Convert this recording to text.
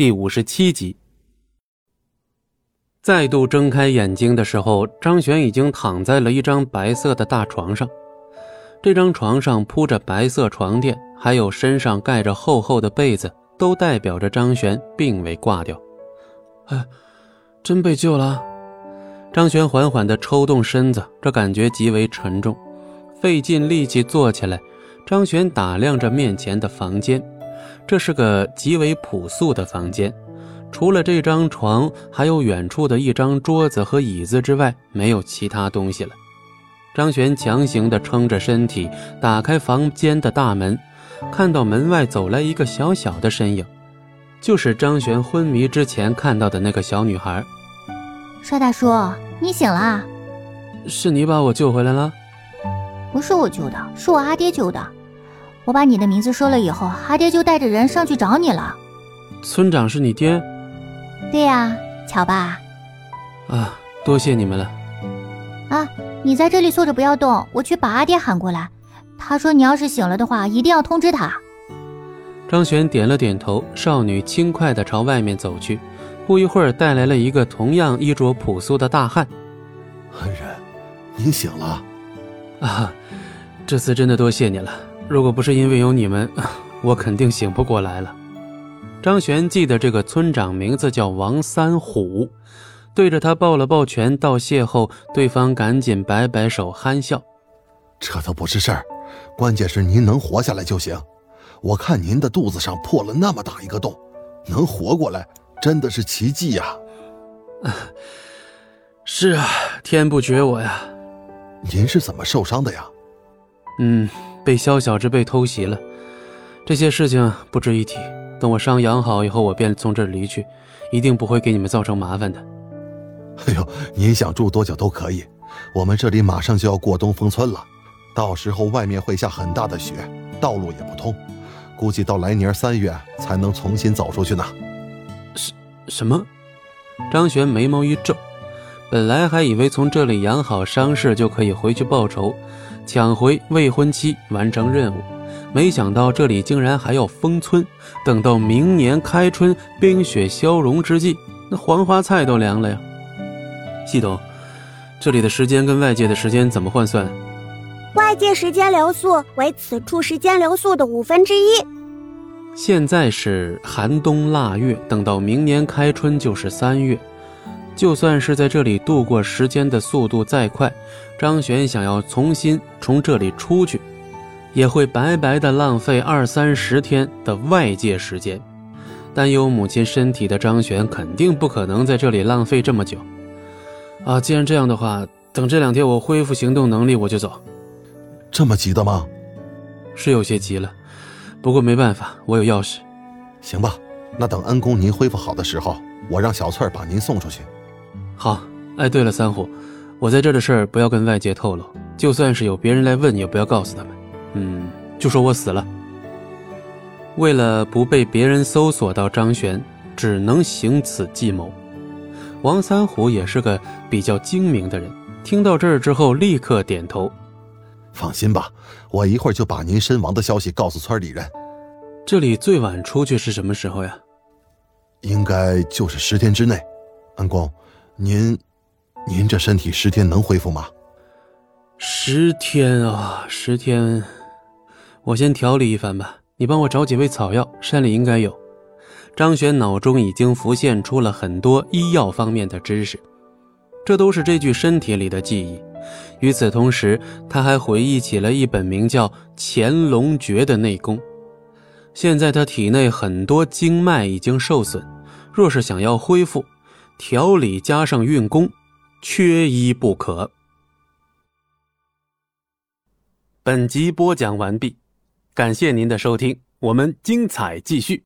第五十七集。再度睁开眼睛的时候，张璇已经躺在了一张白色的大床上。这张床上铺着白色床垫，还有身上盖着厚厚的被子，都代表着张璇并未挂掉。哎，真被救了！张璇缓缓地抽动身子，这感觉极为沉重，费尽力气坐起来。张璇打量着面前的房间。这是个极为朴素的房间，除了这张床，还有远处的一张桌子和椅子之外，没有其他东西了。张璇强行地撑着身体，打开房间的大门，看到门外走来一个小小的身影，就是张璇昏迷之前看到的那个小女孩。帅大叔，你醒了？是你把我救回来了？不是我救的，是我阿爹救的。我把你的名字说了以后，阿爹就带着人上去找你了。村长是你爹？对呀，巧吧？啊，多谢你们了。啊，你在这里坐着不要动，我去把阿爹喊过来。他说你要是醒了的话，一定要通知他。张璇点了点头，少女轻快地朝外面走去。不一会儿，带来了一个同样衣着朴素的大汉。恩人，你醒了。啊，这次真的多谢你了。如果不是因为有你们，我肯定醒不过来了。张璇记得这个村长名字叫王三虎，对着他抱了抱拳道谢后，对方赶紧摆摆手憨笑：“这都不是事儿，关键是您能活下来就行。我看您的肚子上破了那么大一个洞，能活过来真的是奇迹呀！”“ 是啊，天不绝我呀。”“您是怎么受伤的呀？”“嗯。”被萧小芝被偷袭了，这些事情不值一提。等我伤养好以后，我便从这儿离去，一定不会给你们造成麻烦的。哎呦，您想住多久都可以，我们这里马上就要过东风村了，到时候外面会下很大的雪，道路也不通，估计到来年三月才能重新走出去呢。什什么？张璇眉毛一皱，本来还以为从这里养好伤势就可以回去报仇。抢回未婚妻，完成任务，没想到这里竟然还要封村。等到明年开春，冰雪消融之际，那黄花菜都凉了呀！系统，这里的时间跟外界的时间怎么换算？外界时间流速为此处时间流速的五分之一。现在是寒冬腊月，等到明年开春就是三月。就算是在这里度过时间的速度再快，张璇想要重新从这里出去，也会白白的浪费二三十天的外界时间。担忧母亲身体的张璇肯定不可能在这里浪费这么久。啊，既然这样的话，等这两天我恢复行动能力，我就走。这么急的吗？是有些急了，不过没办法，我有钥匙。行吧，那等恩公您恢复好的时候，我让小翠把您送出去。好，哎，对了，三虎，我在这的事儿不要跟外界透露，就算是有别人来问，也不要告诉他们。嗯，就说我死了。为了不被别人搜索到张璇，只能行此计谋。王三虎也是个比较精明的人，听到这儿之后，立刻点头。放心吧，我一会儿就把您身亡的消息告诉村里人。这里最晚出去是什么时候呀？应该就是十天之内，恩公。您，您这身体十天能恢复吗？十天啊，十天，我先调理一番吧。你帮我找几味草药，山里应该有。张璇脑中已经浮现出了很多医药方面的知识，这都是这具身体里的记忆。与此同时，他还回忆起了一本名叫《乾隆诀》的内功。现在他体内很多经脉已经受损，若是想要恢复。调理加上运功，缺一不可。本集播讲完毕，感谢您的收听，我们精彩继续。